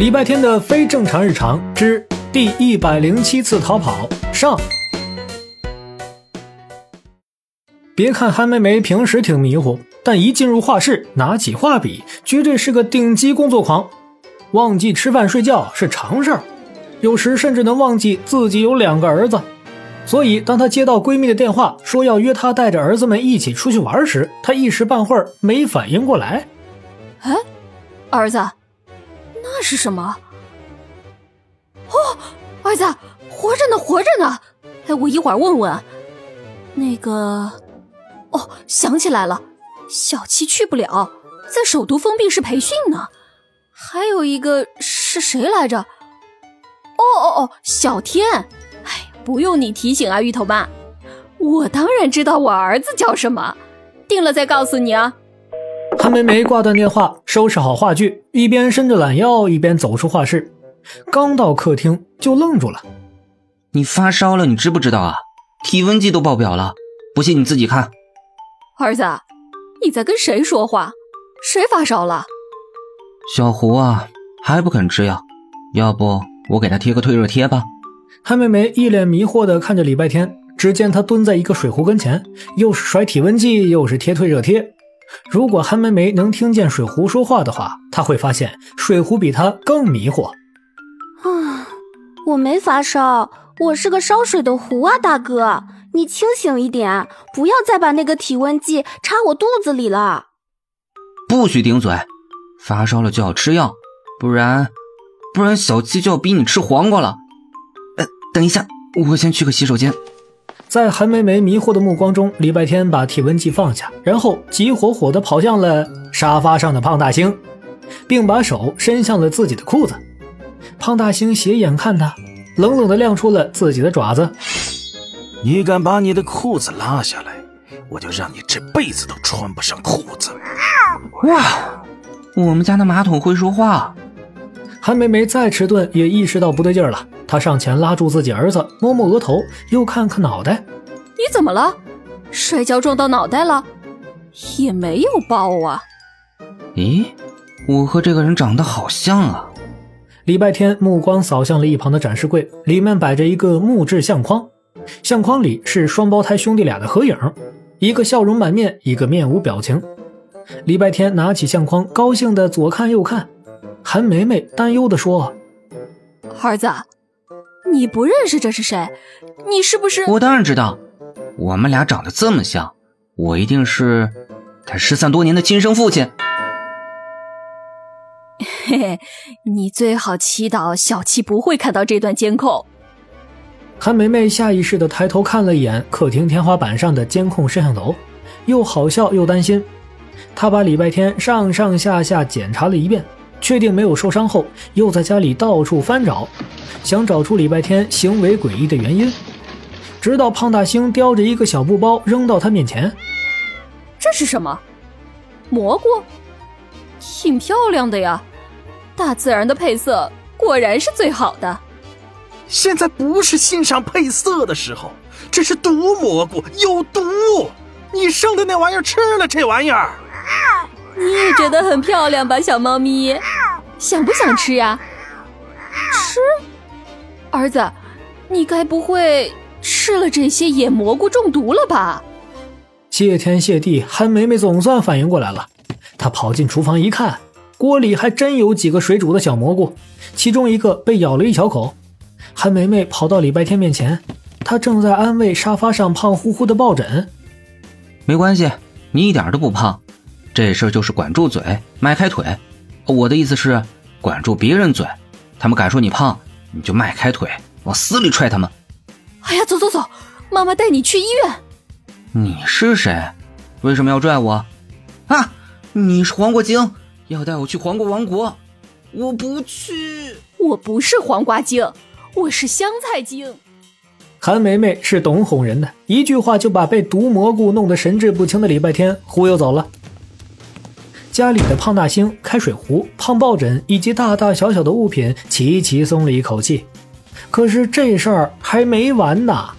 礼拜天的非正常日常之第一百零七次逃跑上。别看韩梅梅平时挺迷糊，但一进入画室，拿起画笔，绝对是个顶级工作狂。忘记吃饭睡觉是常事儿，有时甚至能忘记自己有两个儿子。所以，当她接到闺蜜的电话，说要约她带着儿子们一起出去玩时，她一时半会儿没反应过来。哎，儿子。是什么？哦，儿子活着呢，活着呢！哎，我一会儿问问。那个，哦，想起来了，小七去不了，在首都封闭式培训呢。还有一个是谁来着？哦哦哦，小天。哎，不用你提醒啊，芋头妈，我当然知道我儿子叫什么，定了再告诉你啊。韩梅梅挂断电话，收拾好话剧，一边伸着懒腰，一边走出画室。刚到客厅就愣住了：“你发烧了，你知不知道啊？体温计都爆表了，不信你自己看。”儿子，你在跟谁说话？谁发烧了？小胡啊，还不肯吃药，要不我给他贴个退热贴吧？韩梅梅一脸迷惑地看着礼拜天，只见他蹲在一个水壶跟前，又是甩体温计，又是贴退热贴。如果韩梅梅能听见水壶说话的话，她会发现水壶比她更迷惑。啊，我没发烧，我是个烧水的壶啊，大哥，你清醒一点，不要再把那个体温计插我肚子里了。不许顶嘴，发烧了就要吃药，不然，不然小七就要逼你吃黄瓜了。呃，等一下，我先去个洗手间。在韩梅梅迷惑的目光中，礼拜天把体温计放下，然后急火火地跑向了沙发上的胖大星，并把手伸向了自己的裤子。胖大星斜眼看他，冷冷地亮出了自己的爪子：“你敢把你的裤子拉下来，我就让你这辈子都穿不上裤子！”哇，我们家的马桶会说话。韩梅梅再迟钝也意识到不对劲了。她上前拉住自己儿子，摸摸额头，又看看脑袋。你怎么了？摔跤撞到脑袋了？也没有爆啊。咦，我和这个人长得好像啊。礼拜天目光扫向了一旁的展示柜，里面摆着一个木质相框，相框里是双胞胎兄弟俩的合影，一个笑容满面，一个面无表情。礼拜天拿起相框，高兴的左看右看。韩梅梅担忧的说：“儿子。”你不认识这是谁？你是不是？我当然知道，我们俩长得这么像，我一定是他失散多年的亲生父亲。嘿嘿，你最好祈祷小七不会看到这段监控。韩梅梅下意识的抬头看了一眼客厅天花板上的监控摄像头，又好笑又担心。她把礼拜天上上下下检查了一遍，确定没有受伤后，又在家里到处翻找。想找出礼拜天行为诡异的原因，直到胖大星叼着一个小布包扔到他面前。这是什么？蘑菇？挺漂亮的呀！大自然的配色果然是最好的。现在不是欣赏配色的时候，这是毒蘑菇，有毒！你生的那玩意儿吃了这玩意儿，你也觉得很漂亮吧，小猫咪？想不想吃呀？吃？儿子，你该不会吃了这些野蘑菇中毒了吧？谢天谢地，韩梅梅总算反应过来了。她跑进厨房一看，锅里还真有几个水煮的小蘑菇，其中一个被咬了一小口。韩梅梅跑到礼拜天面前，她正在安慰沙发上胖乎乎的抱枕：“没关系，你一点都不胖。这事儿就是管住嘴，迈开腿。我的意思是管住别人嘴，他们敢说你胖。”你就迈开腿，往死里踹他们！哎呀，走走走，妈妈带你去医院。你是谁？为什么要拽我？啊！你是黄瓜精，要带我去黄瓜王国？我不去！我不是黄瓜精，我是香菜精。韩梅梅是懂哄人的，一句话就把被毒蘑菇弄得神志不清的礼拜天忽悠走了。家里的胖大星、开水壶、胖抱枕以及大大小小的物品齐齐松了一口气。可是这事儿还没完呢。